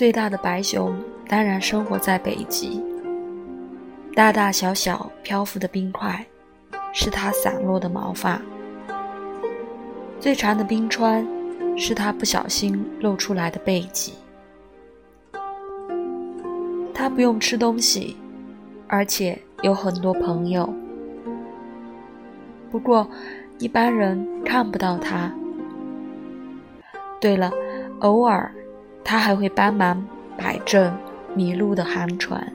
最大的白熊当然生活在北极。大大小小漂浮的冰块，是它散落的毛发。最长的冰川，是它不小心露出来的背脊。它不用吃东西，而且有很多朋友。不过，一般人看不到它。对了，偶尔，他还会帮忙摆正迷路的航船。